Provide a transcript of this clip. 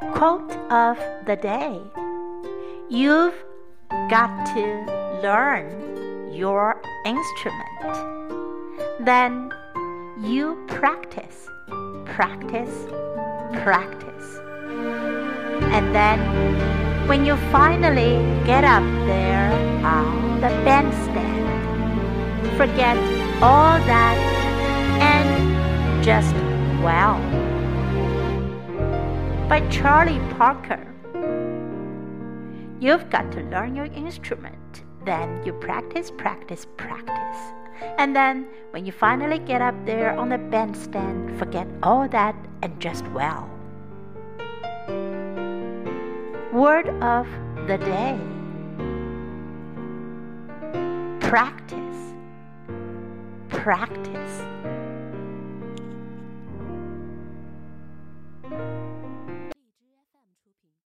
Quote of the day You've got to learn your instrument. Then you practice, practice, practice. And then when you finally get up there on the bandstand, forget all that and just well by Charlie Parker. You've got to learn your instrument. Then you practice, practice, practice. And then when you finally get up there on the bandstand, forget all that and just well. Word of the day Practice. Practice.